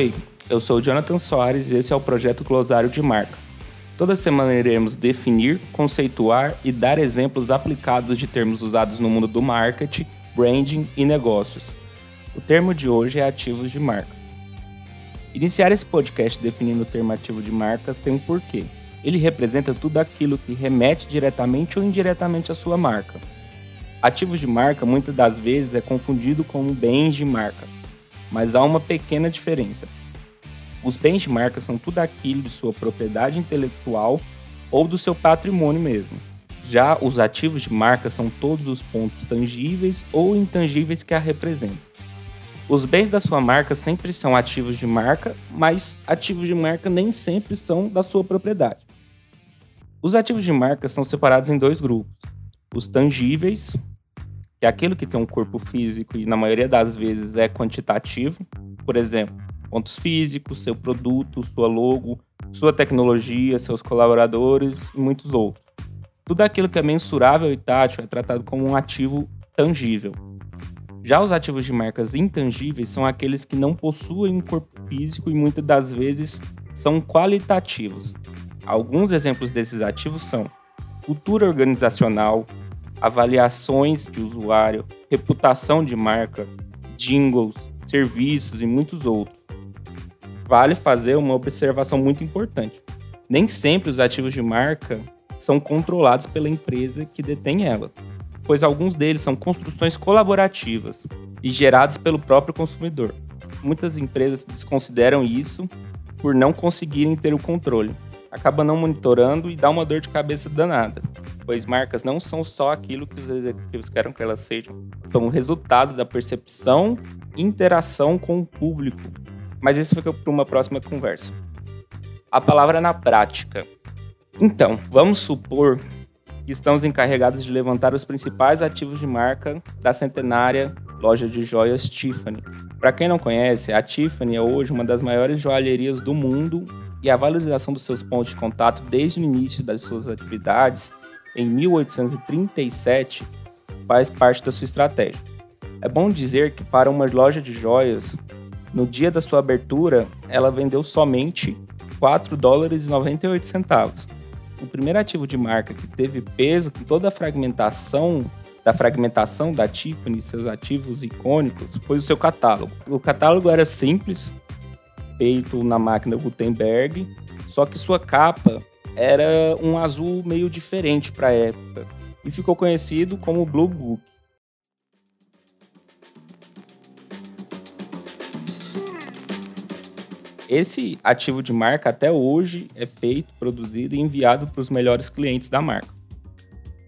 Oi, eu sou o Jonathan Soares e esse é o projeto Glosário de Marca. Toda semana iremos definir, conceituar e dar exemplos aplicados de termos usados no mundo do marketing, branding e negócios. O termo de hoje é ativos de marca. Iniciar esse podcast definindo o termo ativo de marcas tem um porquê. Ele representa tudo aquilo que remete diretamente ou indiretamente à sua marca. Ativos de marca muitas das vezes é confundido com bens de marca, mas há uma pequena diferença. Os bens de marca são tudo aquilo de sua propriedade intelectual ou do seu patrimônio mesmo. Já os ativos de marca são todos os pontos tangíveis ou intangíveis que a representam. Os bens da sua marca sempre são ativos de marca, mas ativos de marca nem sempre são da sua propriedade. Os ativos de marca são separados em dois grupos: os tangíveis, que é aquilo que tem um corpo físico e na maioria das vezes é quantitativo, por exemplo, pontos físicos, seu produto, sua logo, sua tecnologia, seus colaboradores e muitos outros. Tudo aquilo que é mensurável e tátil é tratado como um ativo tangível. Já os ativos de marcas intangíveis são aqueles que não possuem um corpo físico e muitas das vezes são qualitativos. Alguns exemplos desses ativos são cultura organizacional, avaliações de usuário, reputação de marca, jingles, serviços e muitos outros vale fazer uma observação muito importante. Nem sempre os ativos de marca são controlados pela empresa que detém ela, pois alguns deles são construções colaborativas e gerados pelo próprio consumidor. Muitas empresas desconsideram isso por não conseguirem ter o controle. Acaba não monitorando e dá uma dor de cabeça danada, pois marcas não são só aquilo que os executivos querem que elas sejam, são o resultado da percepção e interação com o público mas isso fica para uma próxima conversa. A palavra na prática. Então, vamos supor que estamos encarregados de levantar os principais ativos de marca da centenária loja de joias Tiffany. Para quem não conhece, a Tiffany é hoje uma das maiores joalherias do mundo e a valorização dos seus pontos de contato desde o início das suas atividades, em 1837, faz parte da sua estratégia. É bom dizer que para uma loja de joias, no dia da sua abertura, ela vendeu somente 4 dólares e 98 centavos. O primeiro ativo de marca que teve peso com toda a fragmentação da fragmentação da Tiffany seus ativos icônicos foi o seu catálogo. O catálogo era simples, feito na máquina Gutenberg, só que sua capa era um azul meio diferente para a época e ficou conhecido como Blue Book. Esse ativo de marca até hoje é feito, produzido e enviado para os melhores clientes da marca.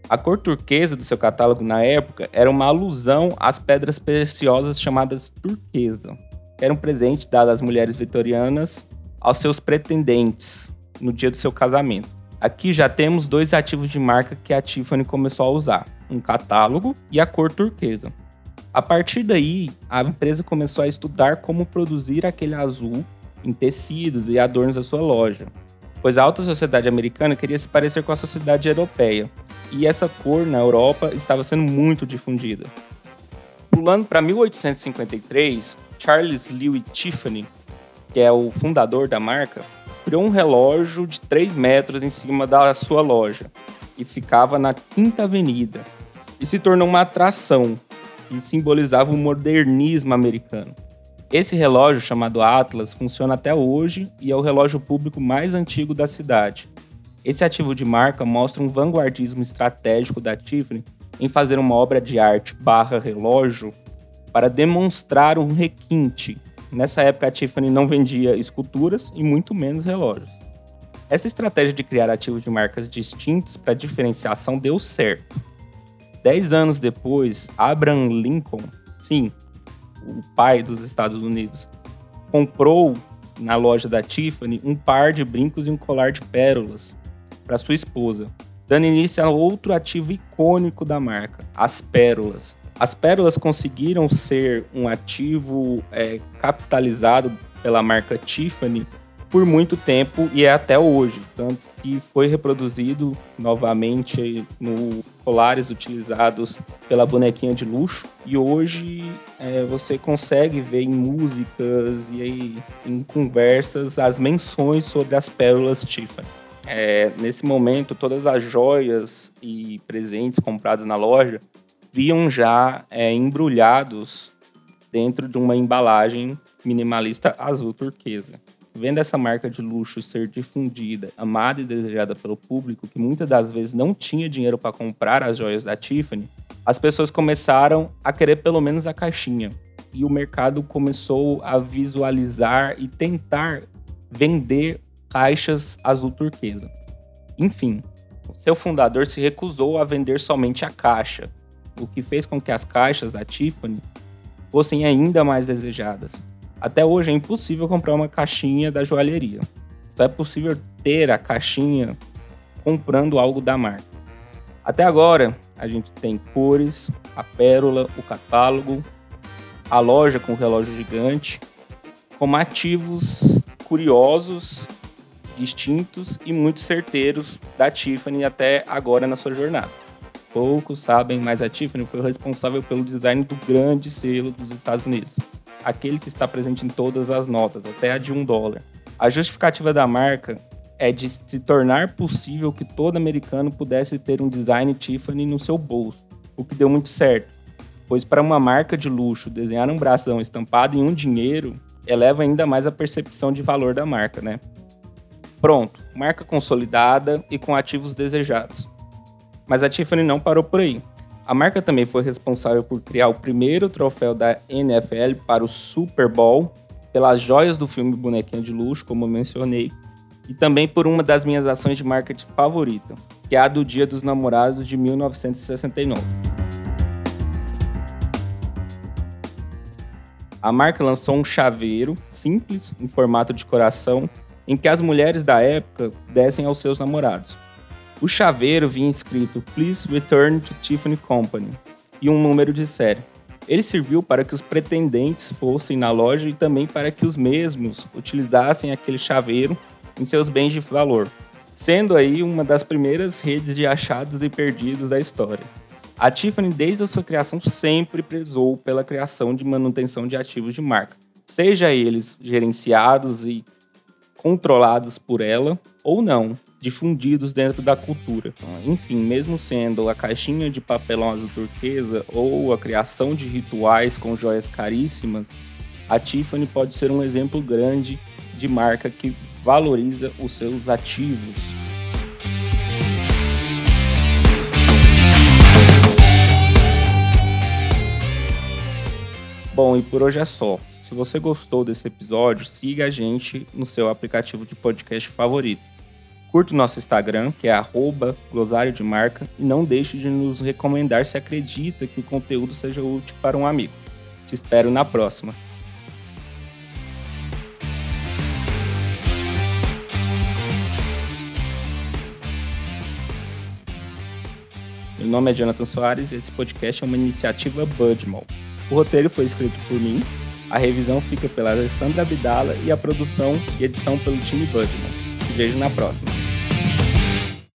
A cor turquesa do seu catálogo na época era uma alusão às pedras preciosas chamadas turquesa, que era um presente dado às mulheres vitorianas aos seus pretendentes no dia do seu casamento. Aqui já temos dois ativos de marca que a Tiffany começou a usar: um catálogo e a cor turquesa. A partir daí, a empresa começou a estudar como produzir aquele azul em tecidos e adornos da sua loja, pois a alta sociedade americana queria se parecer com a sociedade europeia, e essa cor na Europa estava sendo muito difundida. Pulando para 1853, Charles Louis Tiffany, que é o fundador da marca, criou um relógio de 3 metros em cima da sua loja e ficava na Quinta Avenida e se tornou uma atração que simbolizava o modernismo americano. Esse relógio, chamado Atlas, funciona até hoje e é o relógio público mais antigo da cidade. Esse ativo de marca mostra um vanguardismo estratégico da Tiffany em fazer uma obra de arte barra relógio para demonstrar um requinte. Nessa época, a Tiffany não vendia esculturas e muito menos relógios. Essa estratégia de criar ativos de marcas distintos para diferenciação deu certo. Dez anos depois, Abraham Lincoln, sim, o pai dos Estados Unidos, comprou na loja da Tiffany um par de brincos e um colar de pérolas para sua esposa, dando início a outro ativo icônico da marca, as pérolas. As pérolas conseguiram ser um ativo é, capitalizado pela marca Tiffany por muito tempo e é até hoje. Tanto que foi reproduzido novamente no colares utilizados pela bonequinha de luxo. E hoje é, você consegue ver em músicas e aí, em conversas as menções sobre as pérolas Tiffany. É, nesse momento, todas as joias e presentes comprados na loja viam já é, embrulhados dentro de uma embalagem minimalista azul turquesa. Vendo essa marca de luxo ser difundida, amada e desejada pelo público, que muitas das vezes não tinha dinheiro para comprar as joias da Tiffany, as pessoas começaram a querer pelo menos a caixinha. E o mercado começou a visualizar e tentar vender caixas azul turquesa. Enfim, seu fundador se recusou a vender somente a caixa, o que fez com que as caixas da Tiffany fossem ainda mais desejadas. Até hoje é impossível comprar uma caixinha da joalheria. Só é possível ter a caixinha comprando algo da marca. Até agora, a gente tem cores, a pérola, o catálogo, a loja com o relógio gigante, como ativos curiosos, distintos e muito certeiros da Tiffany até agora na sua jornada. Poucos sabem, mas a Tiffany foi responsável pelo design do grande selo dos Estados Unidos, aquele que está presente em todas as notas, até a de um dólar. A justificativa da marca é de se tornar possível que todo americano pudesse ter um design Tiffany no seu bolso, o que deu muito certo, pois para uma marca de luxo desenhar um brasão estampado em um dinheiro eleva ainda mais a percepção de valor da marca, né? Pronto, marca consolidada e com ativos desejados. Mas a Tiffany não parou por aí. A marca também foi responsável por criar o primeiro troféu da NFL para o Super Bowl, pelas joias do filme Bonequinha de Luxo, como eu mencionei, e também por uma das minhas ações de marketing favorita, que é a do Dia dos Namorados de 1969. A marca lançou um chaveiro simples, em formato de coração, em que as mulheres da época dessem aos seus namorados. O chaveiro vinha escrito Please Return to Tiffany Company e um número de série. Ele serviu para que os pretendentes fossem na loja e também para que os mesmos utilizassem aquele chaveiro em seus bens de valor, sendo aí uma das primeiras redes de achados e perdidos da história. A Tiffany, desde a sua criação, sempre prezou pela criação de manutenção de ativos de marca, seja eles gerenciados e controlados por ela ou não, difundidos dentro da cultura. Enfim, mesmo sendo a caixinha de papelão azul turquesa ou a criação de rituais com joias caríssimas, a Tiffany pode ser um exemplo grande de marca que valoriza os seus ativos. Bom, e por hoje é só. Se você gostou desse episódio, siga a gente no seu aplicativo de podcast favorito. Curta o nosso Instagram, que é arroba glossário de marca, e não deixe de nos recomendar se acredita que o conteúdo seja útil para um amigo. Te espero na próxima. Meu nome é Jonathan Soares e esse podcast é uma iniciativa Budmall. O roteiro foi escrito por mim, a revisão fica pela Alessandra Abdala e a produção e edição pelo time Budmall. Te vejo na próxima.